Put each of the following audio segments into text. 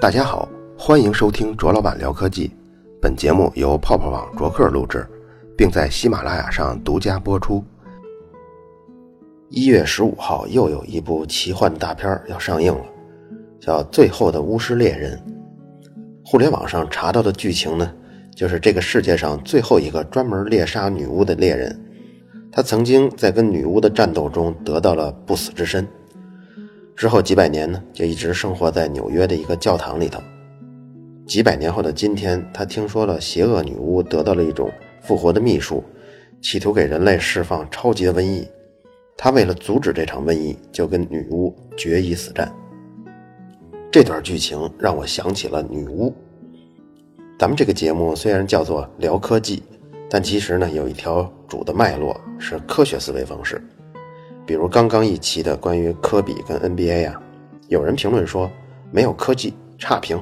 大家好，欢迎收听卓老板聊科技。本节目由泡泡网卓克录制，并在喜马拉雅上独家播出。一月十五号，又有一部奇幻大片要上映了，叫《最后的巫师猎人》。互联网上查到的剧情呢，就是这个世界上最后一个专门猎杀女巫的猎人，他曾经在跟女巫的战斗中得到了不死之身。之后几百年呢，就一直生活在纽约的一个教堂里头。几百年后的今天，他听说了邪恶女巫得到了一种复活的秘术，企图给人类释放超级的瘟疫。他为了阻止这场瘟疫，就跟女巫决一死战。这段剧情让我想起了女巫。咱们这个节目虽然叫做聊科技，但其实呢，有一条主的脉络是科学思维方式。比如刚刚一期的关于科比跟 NBA 啊，有人评论说没有科技差评，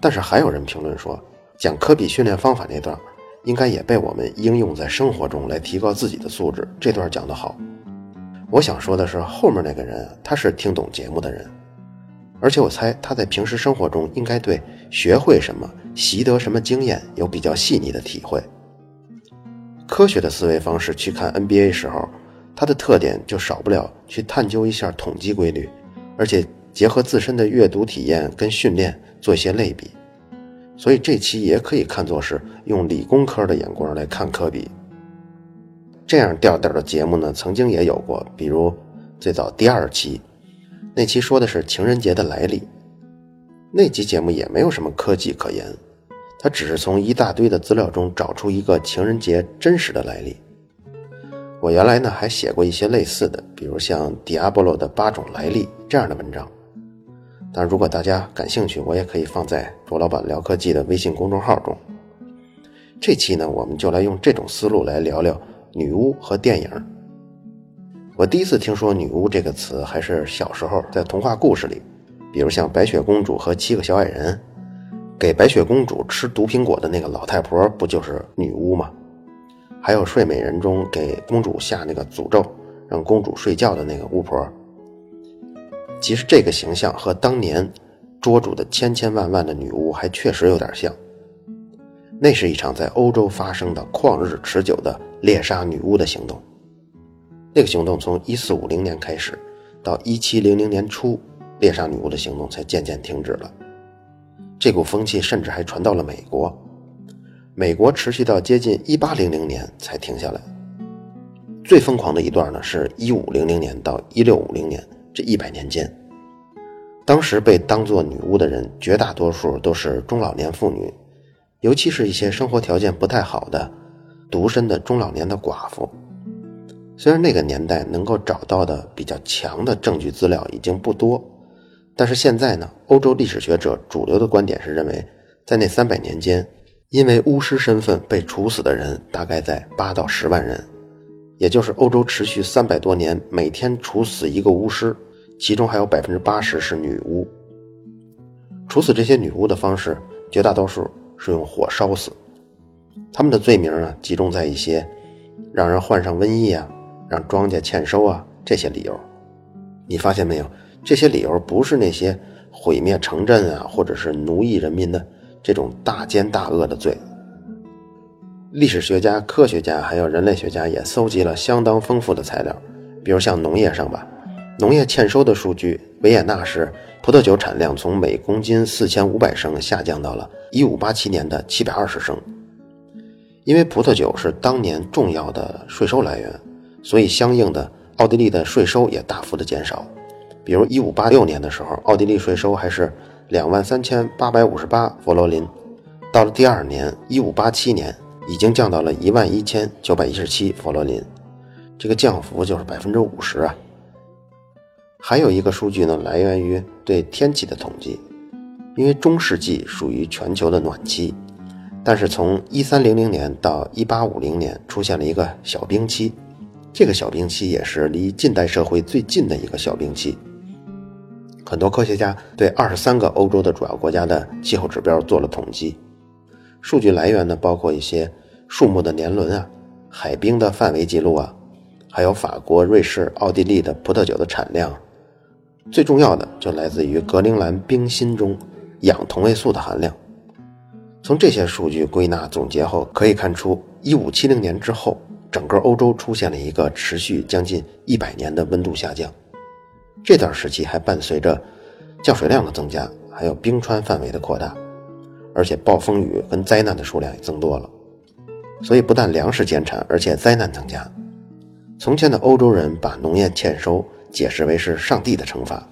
但是还有人评论说讲科比训练方法那段应该也被我们应用在生活中来提高自己的素质。这段讲得好，我想说的是后面那个人他是听懂节目的人，而且我猜他在平时生活中应该对学会什么、习得什么经验有比较细腻的体会。科学的思维方式去看 NBA 时候。它的特点就少不了去探究一下统计规律，而且结合自身的阅读体验跟训练做一些类比，所以这期也可以看作是用理工科的眼光来看科比。这样调调的节目呢，曾经也有过，比如最早第二期，那期说的是情人节的来历，那期节目也没有什么科技可言，它只是从一大堆的资料中找出一个情人节真实的来历。我原来呢还写过一些类似的，比如像迪亚波罗的八种来历这样的文章。但如果大家感兴趣，我也可以放在卓老板聊科技的微信公众号中。这期呢，我们就来用这种思路来聊聊女巫和电影。我第一次听说“女巫”这个词，还是小时候在童话故事里，比如像白雪公主和七个小矮人，给白雪公主吃毒苹果的那个老太婆，不就是女巫吗？还有《睡美人》中给公主下那个诅咒，让公主睡觉的那个巫婆。其实这个形象和当年捉住的千千万万的女巫还确实有点像。那是一场在欧洲发生的旷日持久的猎杀女巫的行动。那个行动从1450年开始，到1700年初，猎杀女巫的行动才渐渐停止了。这股风气甚至还传到了美国。美国持续到接近一八零零年才停下来。最疯狂的一段呢，是一五零零年到一六五零年这一百年间。当时被当作女巫的人，绝大多数都是中老年妇女，尤其是一些生活条件不太好的、独身的中老年的寡妇。虽然那个年代能够找到的比较强的证据资料已经不多，但是现在呢，欧洲历史学者主流的观点是认为，在那三百年间。因为巫师身份被处死的人大概在八到十万人，也就是欧洲持续三百多年每天处死一个巫师，其中还有百分之八十是女巫。处死这些女巫的方式，绝大多数是用火烧死。他们的罪名啊，集中在一些让人患上瘟疫啊、让庄稼欠收啊这些理由。你发现没有？这些理由不是那些毁灭城镇啊，或者是奴役人民的。这种大奸大恶的罪，历史学家、科学家还有人类学家也搜集了相当丰富的材料，比如像农业上吧，农业欠收的数据，维也纳市葡萄酒产量从每公斤四千五百升下降到了一五八七年的七百二十升。因为葡萄酒是当年重要的税收来源，所以相应的奥地利的税收也大幅的减少。比如一五八六年的时候，奥地利税收还是。两万三千八百五十八佛罗林，到了第二年一五八七年，已经降到了一万一千九百一十七佛罗林，这个降幅就是百分之五十啊。还有一个数据呢，来源于对天气的统计，因为中世纪属于全球的暖期，但是从一三零零年到一八五零年出现了一个小冰期，这个小冰期也是离近代社会最近的一个小冰期。很多科学家对二十三个欧洲的主要国家的气候指标做了统计，数据来源呢包括一些树木的年轮啊、海冰的范围记录啊，还有法国、瑞士、奥地利的葡萄酒的产量。最重要的就来自于格陵兰冰芯中氧同位素的含量。从这些数据归纳总结后，可以看出，一五七零年之后，整个欧洲出现了一个持续将近一百年的温度下降。这段时期还伴随着降水量的增加，还有冰川范围的扩大，而且暴风雨跟灾难的数量也增多了。所以，不但粮食减产，而且灾难增加。从前的欧洲人把农业欠收解释为是上帝的惩罚，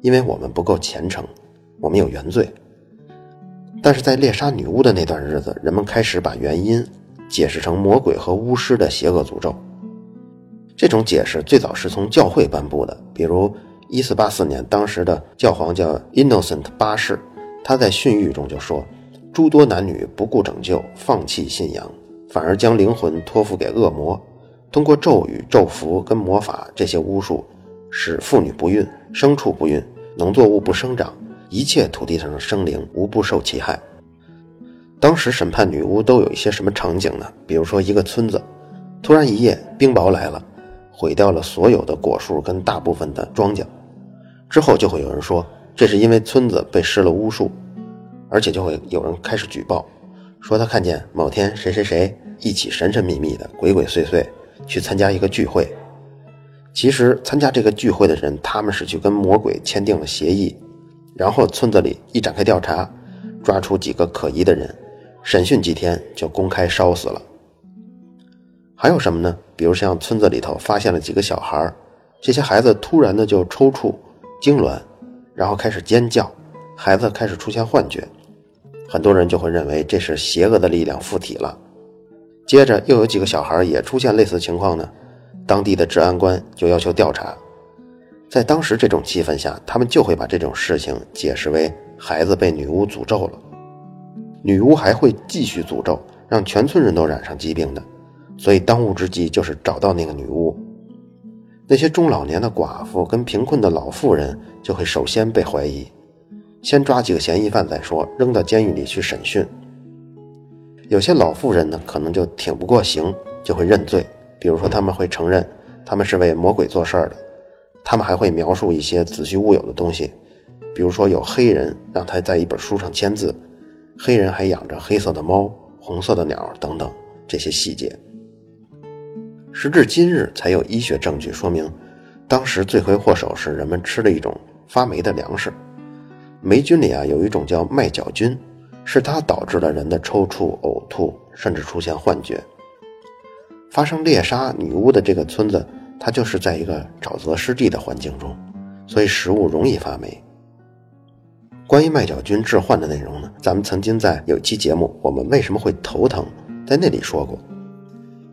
因为我们不够虔诚，我们有原罪。但是在猎杀女巫的那段日子，人们开始把原因解释成魔鬼和巫师的邪恶诅咒。这种解释最早是从教会颁布的，比如1484年，当时的教皇叫 Innocent 八世，他在训谕中就说：“诸多男女不顾拯救，放弃信仰，反而将灵魂托付给恶魔，通过咒语、咒符跟魔法这些巫术，使妇女不孕、牲畜不孕、农作物不生长。”一切土地上的生灵无不受其害。当时审判女巫都有一些什么场景呢？比如说，一个村子突然一夜冰雹来了，毁掉了所有的果树跟大部分的庄稼，之后就会有人说这是因为村子被施了巫术，而且就会有人开始举报，说他看见某天谁谁谁一起神神秘秘的、鬼鬼祟祟去参加一个聚会。其实参加这个聚会的人，他们是去跟魔鬼签订了协议。然后村子里一展开调查，抓出几个可疑的人，审讯几天就公开烧死了。还有什么呢？比如像村子里头发现了几个小孩，这些孩子突然的就抽搐、痉挛，然后开始尖叫，孩子开始出现幻觉，很多人就会认为这是邪恶的力量附体了。接着又有几个小孩也出现类似情况呢，当地的治安官就要求调查。在当时这种气氛下，他们就会把这种事情解释为孩子被女巫诅咒了。女巫还会继续诅咒，让全村人都染上疾病的。所以当务之急就是找到那个女巫。那些中老年的寡妇跟贫困的老妇人就会首先被怀疑，先抓几个嫌疑犯再说，扔到监狱里去审讯。有些老妇人呢，可能就挺不过刑，就会认罪。比如说，他们会承认他们是为魔鬼做事儿的。他们还会描述一些子虚乌有的东西，比如说有黑人让他在一本书上签字，黑人还养着黑色的猫、红色的鸟等等这些细节。时至今日，才有医学证据说明，当时罪魁祸首是人们吃了一种发霉的粮食，霉菌里啊有一种叫麦角菌，是它导致了人的抽搐、呕吐，甚至出现幻觉。发生猎杀女巫的这个村子。它就是在一个沼泽湿地的环境中，所以食物容易发霉。关于麦角菌致幻的内容呢，咱们曾经在有期节目《我们为什么会头疼》在那里说过，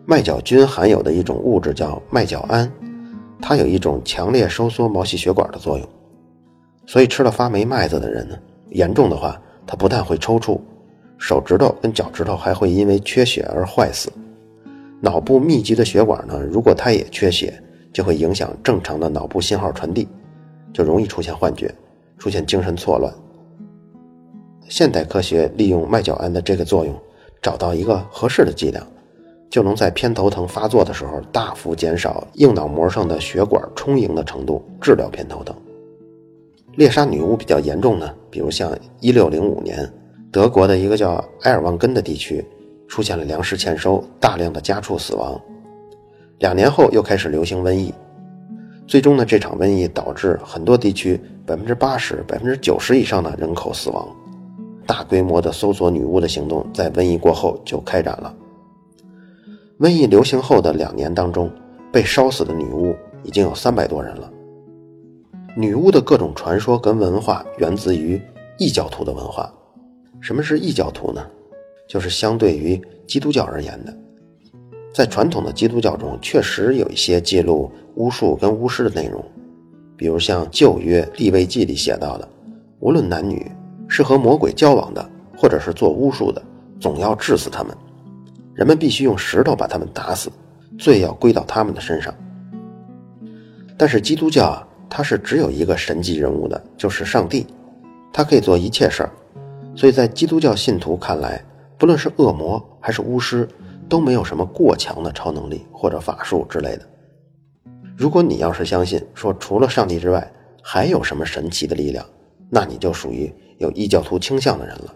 麦角菌含有的一种物质叫麦角胺，它有一种强烈收缩毛细血管的作用，所以吃了发霉麦子的人呢，严重的话，他不但会抽搐，手指头跟脚趾头还会因为缺血而坏死。脑部密集的血管呢，如果它也缺血，就会影响正常的脑部信号传递，就容易出现幻觉，出现精神错乱。现代科学利用麦角胺的这个作用，找到一个合适的剂量，就能在偏头疼发作的时候大幅减少硬脑膜上的血管充盈的程度，治疗偏头疼。猎杀女巫比较严重呢，比如像1605年，德国的一个叫埃尔旺根的地区。出现了粮食欠收，大量的家畜死亡。两年后又开始流行瘟疫，最终呢，这场瘟疫导致很多地区百分之八十、百分之九十以上的人口死亡。大规模的搜索女巫的行动在瘟疫过后就开展了。瘟疫流行后的两年当中，被烧死的女巫已经有三百多人了。女巫的各种传说跟文化源自于异教徒的文化。什么是异教徒呢？就是相对于基督教而言的，在传统的基督教中，确实有一些记录巫术跟巫师的内容，比如像旧约立位记里写到的，无论男女，是和魔鬼交往的，或者是做巫术的，总要治死他们，人们必须用石头把他们打死，罪要归到他们的身上。但是基督教啊，它是只有一个神级人物的，就是上帝，他可以做一切事儿，所以在基督教信徒看来。不论是恶魔还是巫师，都没有什么过强的超能力或者法术之类的。如果你要是相信说除了上帝之外还有什么神奇的力量，那你就属于有异教徒倾向的人了。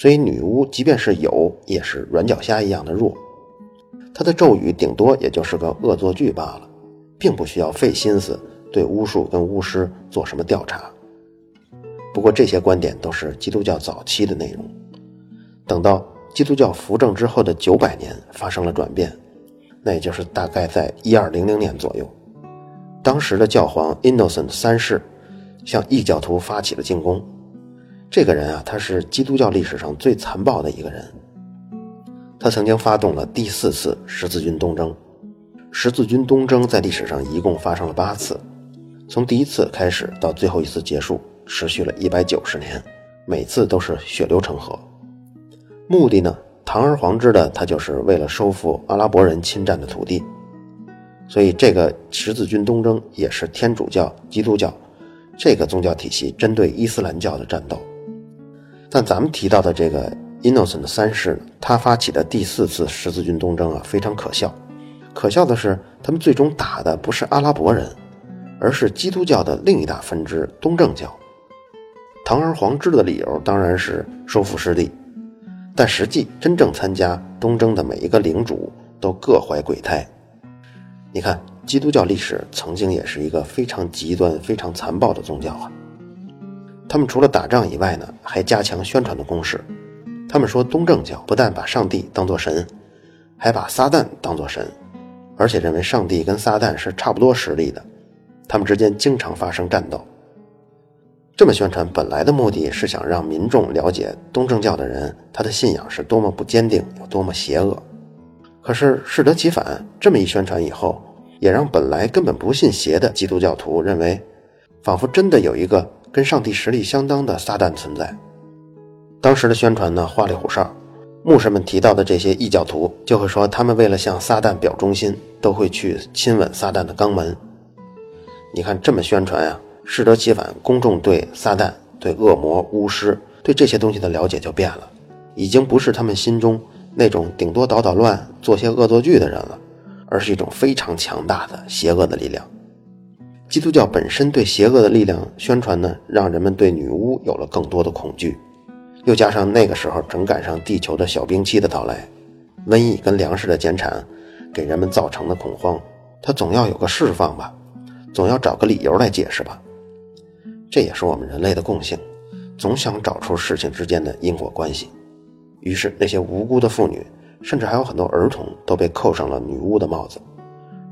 所以女巫即便是有，也是软脚虾一样的弱。她的咒语顶多也就是个恶作剧罢了，并不需要费心思对巫术跟巫师做什么调查。不过这些观点都是基督教早期的内容。等到基督教扶正之后的九百年发生了转变，那也就是大概在一二零零年左右。当时的教皇 Innocent 三世向异教徒发起了进攻。这个人啊，他是基督教历史上最残暴的一个人。他曾经发动了第四次十字军东征。十字军东征在历史上一共发生了八次，从第一次开始到最后一次结束，持续了一百九十年，每次都是血流成河。目的呢，堂而皇之的，他就是为了收复阿拉伯人侵占的土地。所以，这个十字军东征也是天主教、基督教这个宗教体系针对伊斯兰教的战斗。但咱们提到的这个 Innocent 三世，他发起的第四次十字军东征啊，非常可笑。可笑的是，他们最终打的不是阿拉伯人，而是基督教的另一大分支东正教。堂而皇之的理由当然是收复失地，但实际真正参加东征的每一个领主都各怀鬼胎。你看，基督教历史曾经也是一个非常极端、非常残暴的宗教啊。他们除了打仗以外呢，还加强宣传的攻势。他们说，东正教不但把上帝当作神，还把撒旦当作神，而且认为上帝跟撒旦是差不多实力的，他们之间经常发生战斗。这么宣传本来的目的是想让民众了解东正教的人他的信仰是多么不坚定，有多么邪恶。可是适得其反，这么一宣传以后，也让本来根本不信邪的基督教徒认为，仿佛真的有一个跟上帝实力相当的撒旦存在。当时的宣传呢，花里胡哨，牧师们提到的这些异教徒就会说，他们为了向撒旦表忠心，都会去亲吻撒旦的肛门。你看这么宣传呀，适得其反，公众对撒旦、对恶魔、巫师、对这些东西的了解就变了，已经不是他们心中。那种顶多捣捣乱、做些恶作剧的人了，而是一种非常强大的邪恶的力量。基督教本身对邪恶的力量宣传呢，让人们对女巫有了更多的恐惧。又加上那个时候正赶上地球的小冰期的到来，瘟疫跟粮食的减产给人们造成的恐慌，它总要有个释放吧，总要找个理由来解释吧。这也是我们人类的共性，总想找出事情之间的因果关系。于是，那些无辜的妇女，甚至还有很多儿童，都被扣上了女巫的帽子，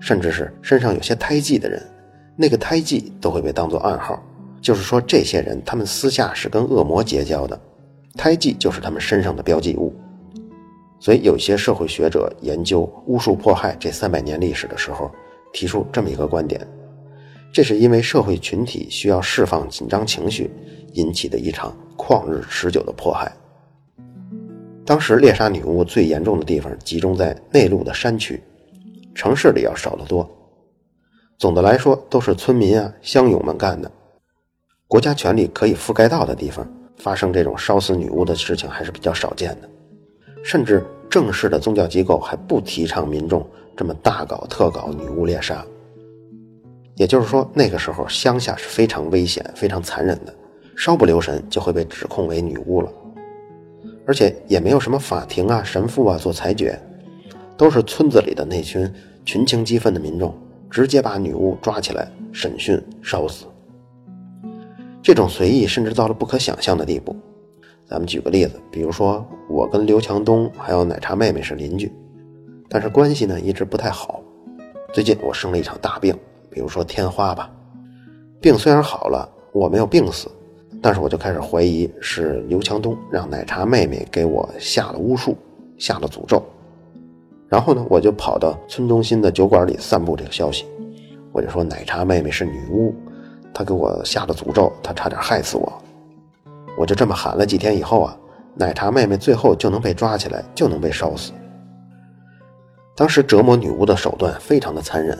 甚至是身上有些胎记的人，那个胎记都会被当作暗号，就是说这些人他们私下是跟恶魔结交的，胎记就是他们身上的标记物。所以，有些社会学者研究巫术迫害这三百年历史的时候，提出这么一个观点：这是因为社会群体需要释放紧张情绪引起的一场旷日持久的迫害。当时猎杀女巫最严重的地方集中在内陆的山区，城市里要少得多。总的来说，都是村民啊、乡勇们干的。国家权力可以覆盖到的地方，发生这种烧死女巫的事情还是比较少见的。甚至正式的宗教机构还不提倡民众这么大搞特搞女巫猎杀。也就是说，那个时候乡下是非常危险、非常残忍的，稍不留神就会被指控为女巫了。而且也没有什么法庭啊、神父啊做裁决，都是村子里的那群群情激愤的民众直接把女巫抓起来审讯、烧死。这种随意甚至到了不可想象的地步。咱们举个例子，比如说我跟刘强东还有奶茶妹妹是邻居，但是关系呢一直不太好。最近我生了一场大病，比如说天花吧，病虽然好了，我没有病死。但是我就开始怀疑是刘强东让奶茶妹妹给我下了巫术，下了诅咒。然后呢，我就跑到村中心的酒馆里散布这个消息，我就说奶茶妹妹是女巫，她给我下了诅咒，她差点害死我。我就这么喊了几天以后啊，奶茶妹妹最后就能被抓起来，就能被烧死。当时折磨女巫的手段非常的残忍，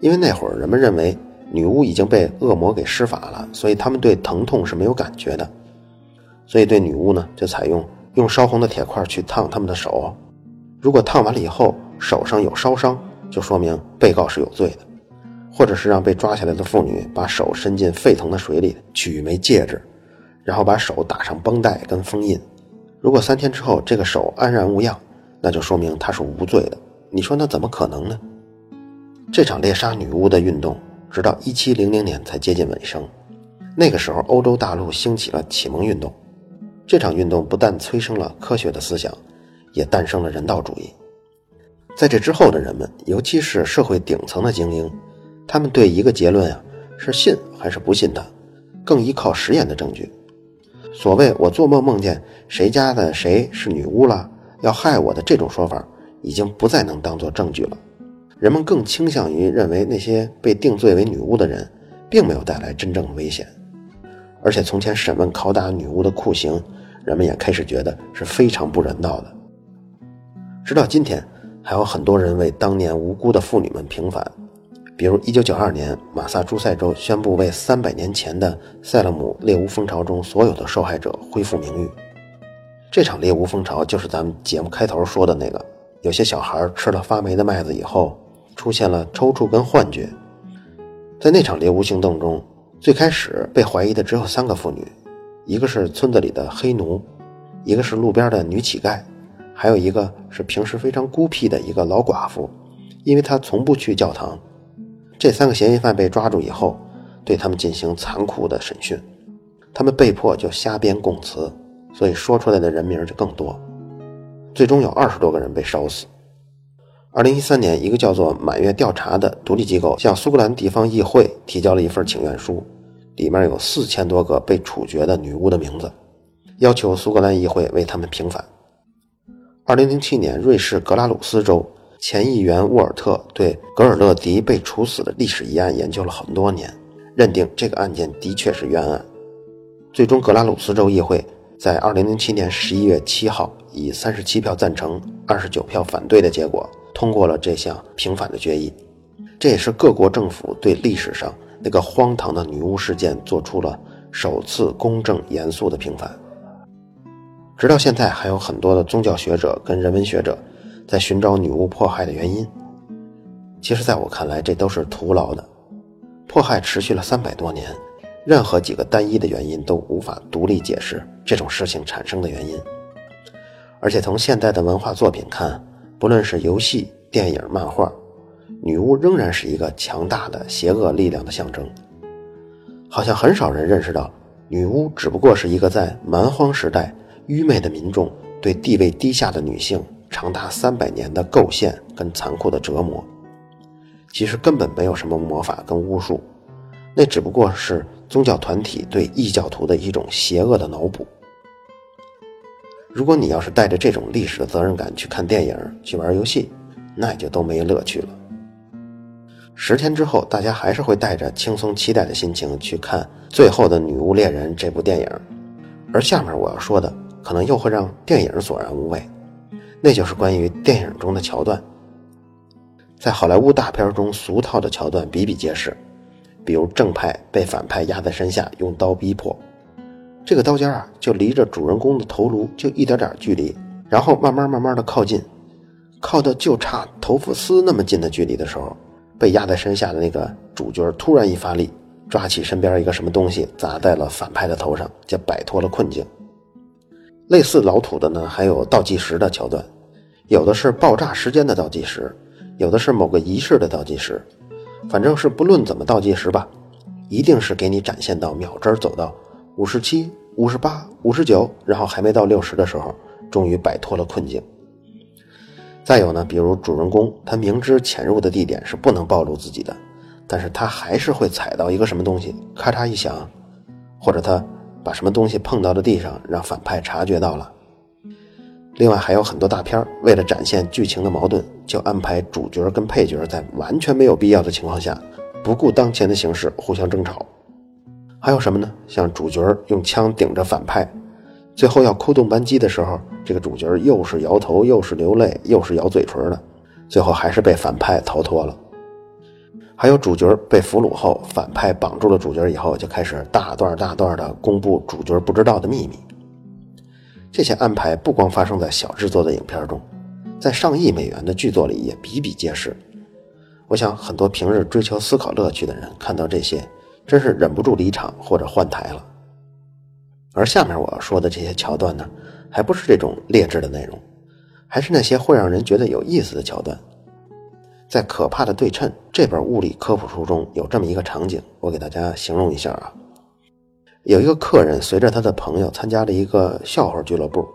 因为那会儿人们认为。女巫已经被恶魔给施法了，所以他们对疼痛是没有感觉的，所以对女巫呢，就采用用烧红的铁块去烫他们的手，如果烫完了以后手上有烧伤，就说明被告是有罪的，或者是让被抓起来的妇女把手伸进沸腾的水里取一枚戒指，然后把手打上绷带跟封印。如果三天之后这个手安然无恙，那就说明他是无罪的。你说那怎么可能呢？这场猎杀女巫的运动，直到一七零零年才接近尾声。那个时候，欧洲大陆兴起了启蒙运动。这场运动不但催生了科学的思想，也诞生了人道主义。在这之后的人们，尤其是社会顶层的精英，他们对一个结论啊，是信还是不信的，更依靠实验的证据。所谓“我做梦梦见谁家的谁是女巫了，要害我的”这种说法，已经不再能当做证据了。人们更倾向于认为那些被定罪为女巫的人，并没有带来真正的危险。而且从前审问拷打女巫的酷刑，人们也开始觉得是非常不人道的。直到今天，还有很多人为当年无辜的妇女们平反。比如1992年，马萨诸塞州宣布为300年前的塞勒姆猎巫风潮中所有的受害者恢复名誉。这场猎巫风潮就是咱们节目开头说的那个：有些小孩吃了发霉的麦子以后，出现了抽搐跟幻觉。在那场猎巫行动中，最开始被怀疑的只有三个妇女，一个是村子里的黑奴，一个是路边的女乞丐，还有一个是平时非常孤僻的一个老寡妇，因为她从不去教堂。这三个嫌疑犯被抓住以后，对他们进行残酷的审讯，他们被迫就瞎编供词，所以说出来的人名就更多。最终有二十多个人被烧死。二零一三年，一个叫做“满月调查”的独立机构向苏格兰地方议会提交了一份请愿书，里面有四千多个被处决的女巫的名字，要求苏格兰议会为他们平反。二零零七年，瑞士格拉鲁斯州。前议员沃尔特对格尔勒迪被处死的历史疑案研究了很多年，认定这个案件的确是冤案。最终，格拉鲁斯州议会在2007年11月7号以37票赞成、29票反对的结果通过了这项平反的决议。这也是各国政府对历史上那个荒唐的女巫事件做出了首次公正、严肃的平反。直到现在，还有很多的宗教学者跟人文学者。在寻找女巫迫害的原因，其实在我看来，这都是徒劳的。迫害持续了三百多年，任何几个单一的原因都无法独立解释这种事情产生的原因。而且从现代的文化作品看，不论是游戏、电影、漫画，女巫仍然是一个强大的邪恶力量的象征。好像很少人认识到，女巫只不过是一个在蛮荒时代愚昧的民众对地位低下的女性。长达三百年的构陷跟残酷的折磨，其实根本没有什么魔法跟巫术，那只不过是宗教团体对异教徒的一种邪恶的脑补。如果你要是带着这种历史的责任感去看电影、去玩游戏，那也就都没乐趣了。十天之后，大家还是会带着轻松期待的心情去看《最后的女巫猎人》这部电影，而下面我要说的，可能又会让电影索然无味。那就是关于电影中的桥段，在好莱坞大片中俗套的桥段比比皆是，比如正派被反派压在身下用刀逼迫，这个刀尖啊就离着主人公的头颅就一点点距离，然后慢慢慢慢的靠近，靠到就差头发丝那么近的距离的时候，被压在身下的那个主角突然一发力，抓起身边一个什么东西砸在了反派的头上，就摆脱了困境。类似老土的呢，还有倒计时的桥段，有的是爆炸时间的倒计时，有的是某个仪式的倒计时，反正是不论怎么倒计时吧，一定是给你展现到秒针走到五十七、五十八、五十九，然后还没到六十的时候，终于摆脱了困境。再有呢，比如主人公他明知潜入的地点是不能暴露自己的，但是他还是会踩到一个什么东西，咔嚓一响，或者他。把什么东西碰到了地上，让反派察觉到了。另外还有很多大片为了展现剧情的矛盾，就安排主角跟配角在完全没有必要的情况下，不顾当前的形势互相争吵。还有什么呢？像主角用枪顶着反派，最后要扣动扳机的时候，这个主角又是摇头，又是流泪，又是咬嘴唇的，最后还是被反派逃脱了。还有主角被俘虏后，反派绑住了主角以后，就开始大段大段的公布主角不知道的秘密。这些安排不光发生在小制作的影片中，在上亿美元的剧作里也比比皆是。我想很多平日追求思考乐趣的人看到这些，真是忍不住离场或者换台了。而下面我要说的这些桥段呢，还不是这种劣质的内容，还是那些会让人觉得有意思的桥段。在《可怕的对称》这本物理科普书中有这么一个场景，我给大家形容一下啊。有一个客人随着他的朋友参加了一个笑话俱乐部，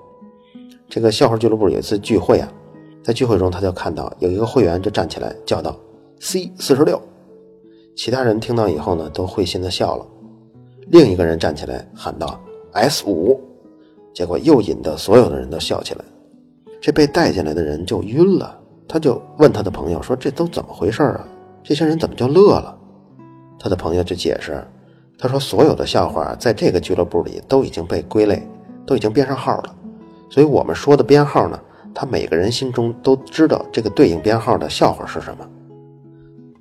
这个笑话俱乐部有一次聚会啊，在聚会中他就看到有一个会员就站起来叫道：“C 四十六。”其他人听到以后呢，都会心的笑了。另一个人站起来喊道：“S 五。”结果又引得所有的人都笑起来。这被带进来的人就晕了。他就问他的朋友说：“这都怎么回事啊？这些人怎么就乐了？”他的朋友就解释：“他说所有的笑话在这个俱乐部里都已经被归类，都已经编上号了。所以我们说的编号呢，他每个人心中都知道这个对应编号的笑话是什么。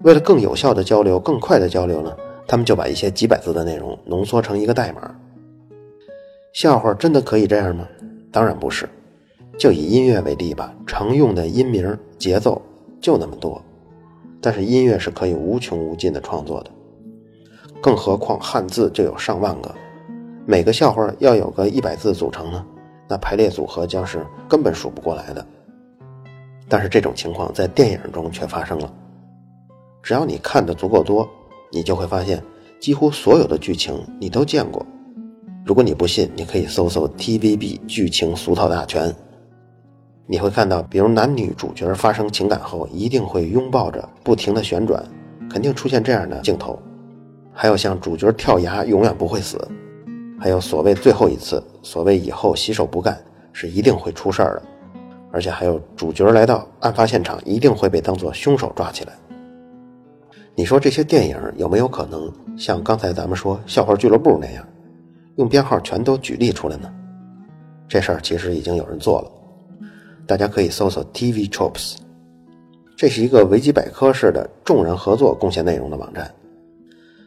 为了更有效的交流、更快的交流呢，他们就把一些几百字的内容浓缩成一个代码。笑话真的可以这样吗？当然不是。”就以音乐为例吧，常用的音名、节奏就那么多，但是音乐是可以无穷无尽的创作的，更何况汉字就有上万个，每个笑话要有个一百字组成呢，那排列组合将是根本数不过来的。但是这种情况在电影中却发生了，只要你看的足够多，你就会发现几乎所有的剧情你都见过。如果你不信，你可以搜搜 TVB 剧情俗套大全。你会看到，比如男女主角发生情感后，一定会拥抱着，不停的旋转，肯定出现这样的镜头。还有像主角跳崖永远不会死，还有所谓最后一次，所谓以后洗手不干是一定会出事儿的，而且还有主角来到案发现场，一定会被当作凶手抓起来。你说这些电影有没有可能像刚才咱们说笑话俱乐部那样，用编号全都举例出来呢？这事儿其实已经有人做了。大家可以搜索 TV Tropes，这是一个维基百科式的众人合作贡献内容的网站。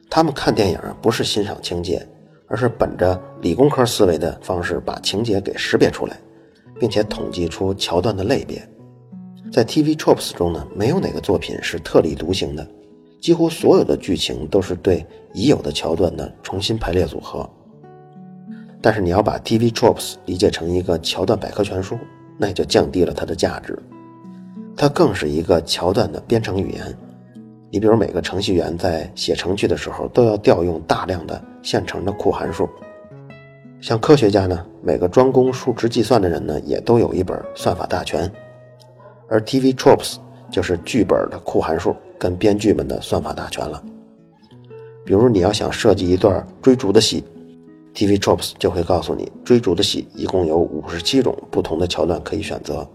他们看电影不是欣赏情节，而是本着理工科思维的方式把情节给识别出来，并且统计出桥段的类别。在 TV Tropes 中呢，没有哪个作品是特立独行的，几乎所有的剧情都是对已有的桥段的重新排列组合。但是你要把 TV Tropes 理解成一个桥段百科全书。那也就降低了它的价值，它更是一个桥段的编程语言。你比如每个程序员在写程序的时候，都要调用大量的现成的库函数。像科学家呢，每个专攻数值计算的人呢，也都有一本算法大全。而 TV Tropes 就是剧本的库函数跟编剧们的算法大全了。比如你要想设计一段追逐的戏。TV TROPS 就会告诉你，追逐的戏一共有五十七种不同的桥段可以选择。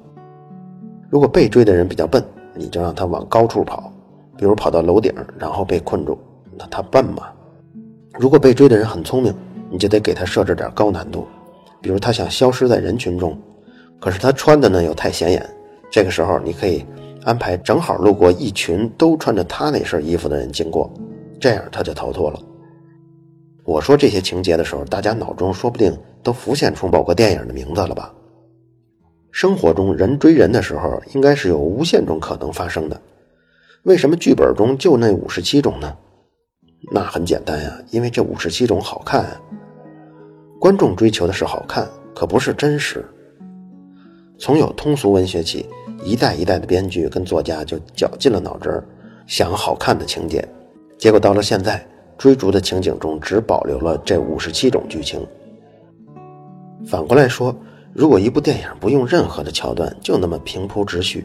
如果被追的人比较笨，你就让他往高处跑，比如跑到楼顶，然后被困住。那他笨吗？如果被追的人很聪明，你就得给他设置点高难度，比如他想消失在人群中，可是他穿的呢又太显眼。这个时候，你可以安排正好路过一群都穿着他那身衣服的人经过，这样他就逃脱了。我说这些情节的时候，大家脑中说不定都浮现出某个电影的名字了吧？生活中人追人的时候，应该是有无限种可能发生的。为什么剧本中就那五十七种呢？那很简单呀，因为这五十七种好看。观众追求的是好看，可不是真实。从有通俗文学起，一代一代的编剧跟作家就绞尽了脑汁儿想好看的情节，结果到了现在。追逐的情景中只保留了这五十七种剧情。反过来说，如果一部电影不用任何的桥段，就那么平铺直叙，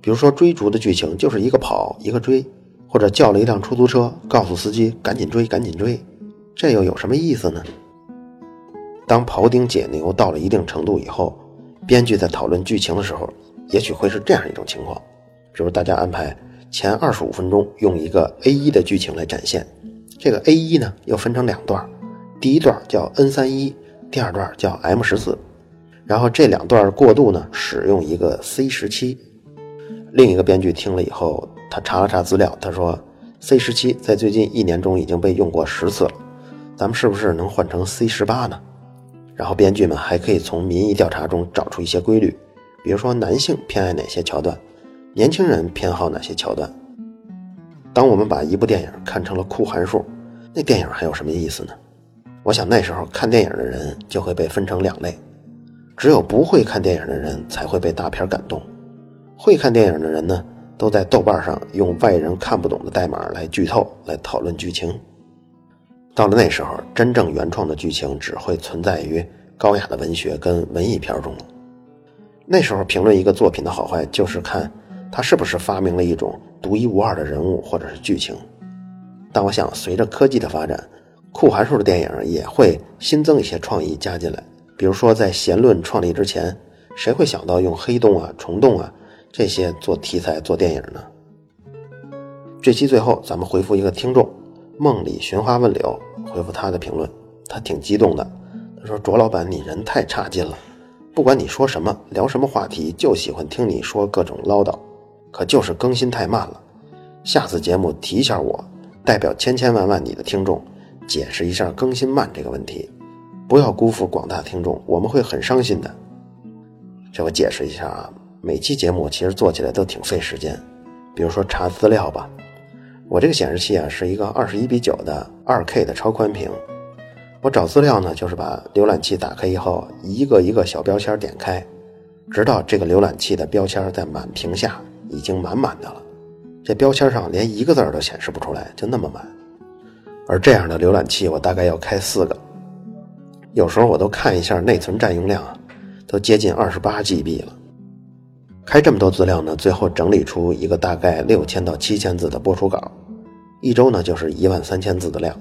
比如说追逐的剧情就是一个跑一个追，或者叫了一辆出租车，告诉司机赶紧追赶紧追，这又有什么意思呢？当庖丁解牛到了一定程度以后，编剧在讨论剧情的时候，也许会是这样一种情况，比如大家安排前二十五分钟用一个 A 一的剧情来展现。这个 A 一呢，又分成两段，第一段叫 N 三一，第二段叫 M 十四，然后这两段过渡呢，使用一个 C 十七。另一个编剧听了以后，他查了查资料，他说 C 十七在最近一年中已经被用过十次了，咱们是不是能换成 C 十八呢？然后编剧们还可以从民意调查中找出一些规律，比如说男性偏爱哪些桥段，年轻人偏好哪些桥段。当我们把一部电影看成了库函数，那电影还有什么意思呢？我想那时候看电影的人就会被分成两类，只有不会看电影的人才会被大片感动，会看电影的人呢，都在豆瓣上用外人看不懂的代码来剧透、来讨论剧情。到了那时候，真正原创的剧情只会存在于高雅的文学跟文艺片中。那时候评论一个作品的好坏，就是看他是不是发明了一种独一无二的人物或者是剧情。但我想，随着科技的发展，酷函数的电影也会新增一些创意加进来。比如说，在弦论创立之前，谁会想到用黑洞啊、虫洞啊这些做题材做电影呢？这期最后，咱们回复一个听众梦里寻花问柳，回复他的评论，他挺激动的。他说：“卓老板，你人太差劲了，不管你说什么，聊什么话题，就喜欢听你说各种唠叨，可就是更新太慢了。下次节目提一下我。”代表千千万万你的听众，解释一下更新慢这个问题，不要辜负广大听众，我们会很伤心的。这我解释一下啊，每期节目其实做起来都挺费时间，比如说查资料吧，我这个显示器啊是一个二十一比九的二 K 的超宽屏，我找资料呢就是把浏览器打开以后，一个一个小标签点开，直到这个浏览器的标签在满屏下已经满满的了。这标签上连一个字都显示不出来，就那么满。而这样的浏览器，我大概要开四个。有时候我都看一下内存占用量啊，都接近二十八 GB 了。开这么多资料呢，最后整理出一个大概六千到七千字的播出稿，一周呢就是一万三千字的量。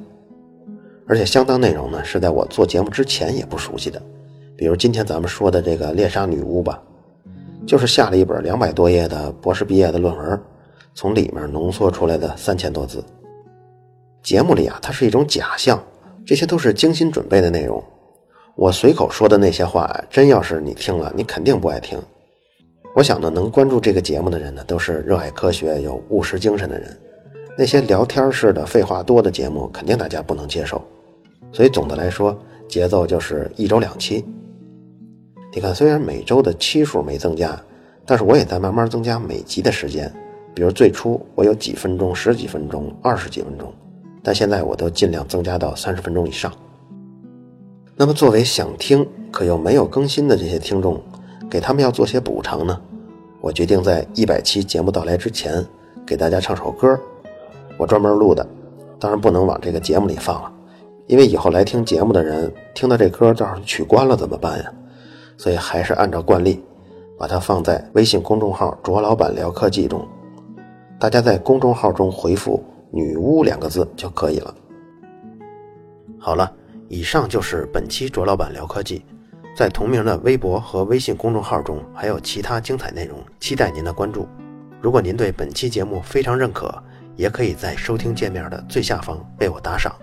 而且相当内容呢是在我做节目之前也不熟悉的，比如今天咱们说的这个猎杀女巫吧，就是下了一本两百多页的博士毕业的论文。从里面浓缩出来的三千多字，节目里啊，它是一种假象，这些都是精心准备的内容。我随口说的那些话，真要是你听了，你肯定不爱听。我想呢，能关注这个节目的人呢，都是热爱科学、有务实精神的人。那些聊天式的、废话多的节目，肯定大家不能接受。所以总的来说，节奏就是一周两期。你看，虽然每周的期数没增加，但是我也在慢慢增加每集的时间。比如最初我有几分钟、十几分钟、二十几分钟，但现在我都尽量增加到三十分钟以上。那么作为想听可又没有更新的这些听众，给他们要做些补偿呢？我决定在一百期节目到来之前，给大家唱首歌，我专门录的，当然不能往这个节目里放了，因为以后来听节目的人听到这歌到时候取关了怎么办呀？所以还是按照惯例，把它放在微信公众号“卓老板聊科技”中。大家在公众号中回复“女巫”两个字就可以了。好了，以上就是本期卓老板聊科技，在同名的微博和微信公众号中还有其他精彩内容，期待您的关注。如果您对本期节目非常认可，也可以在收听界面的最下方为我打赏。